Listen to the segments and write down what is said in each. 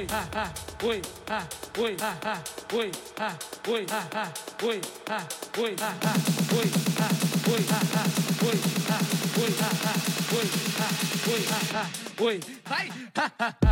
ui ha ha ui ha ui ha ha ui ha ui ha ha ui ha ui ha ha ui ha ui ha ha ui ha ui ha ha ui ha ui ha ha ui ha ha ha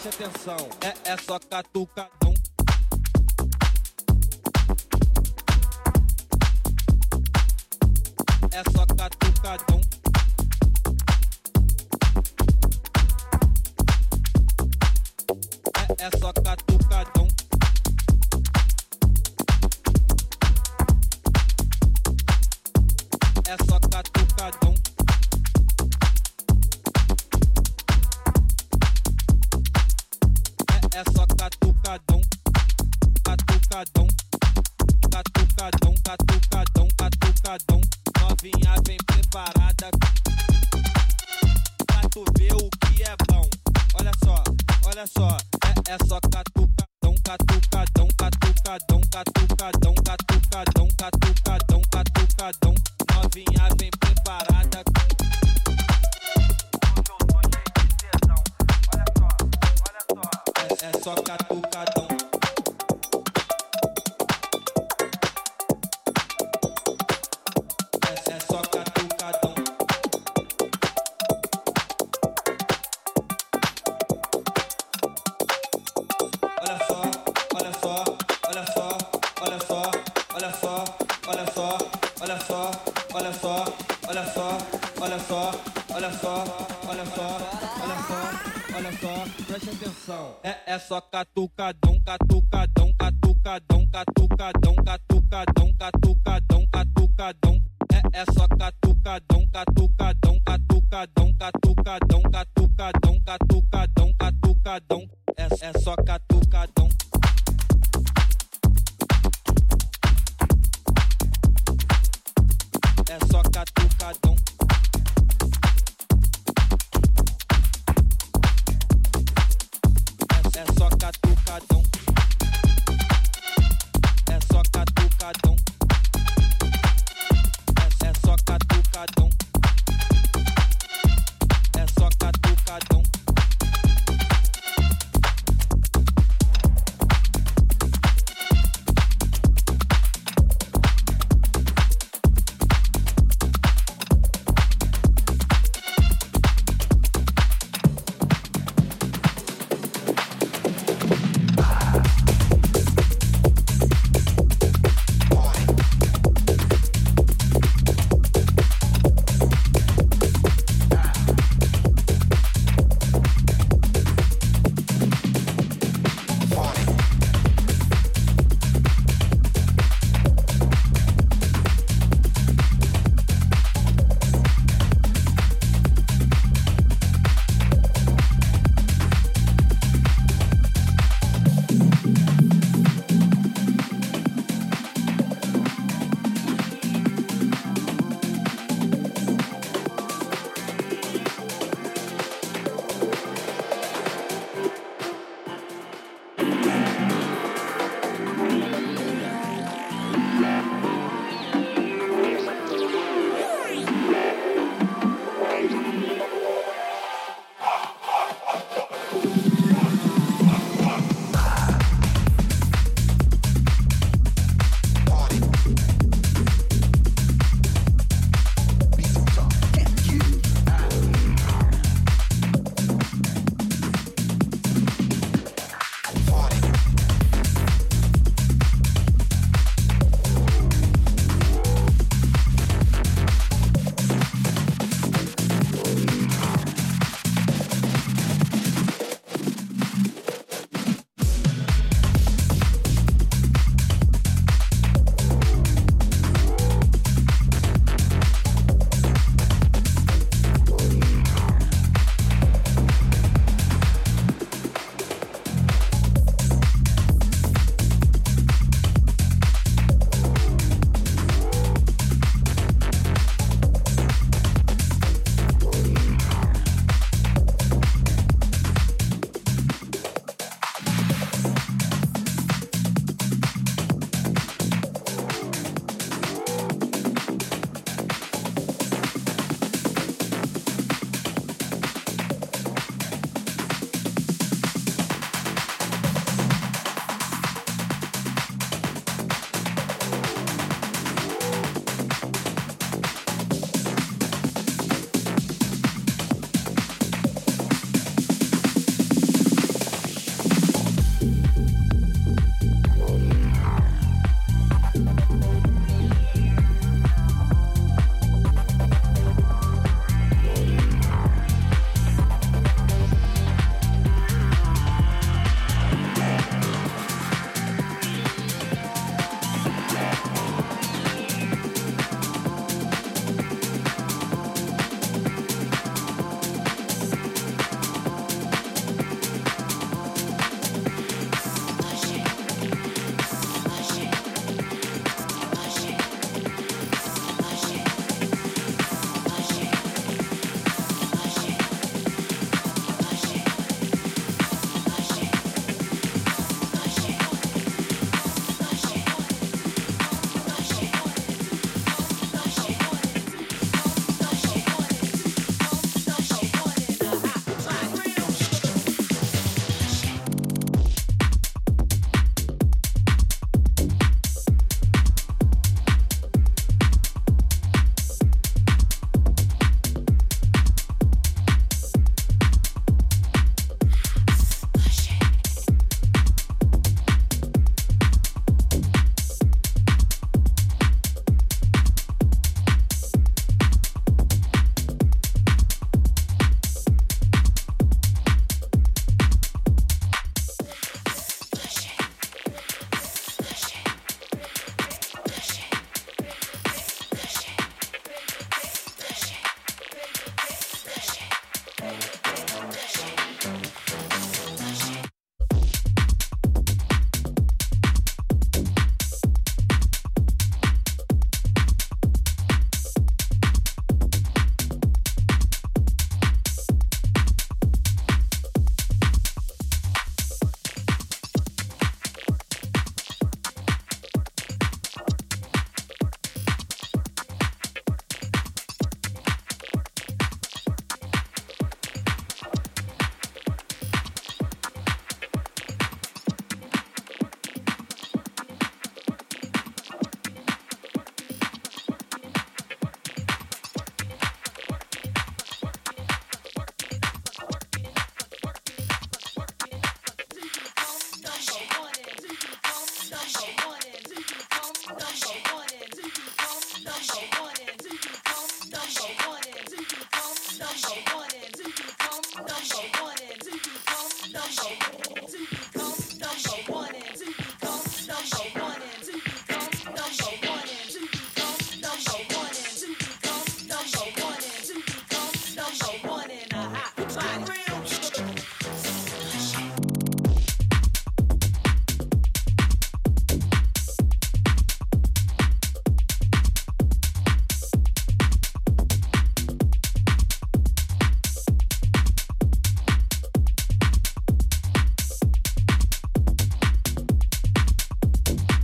preste atenção, é, é só catucadão. É só catucadão. É, é só catucadão.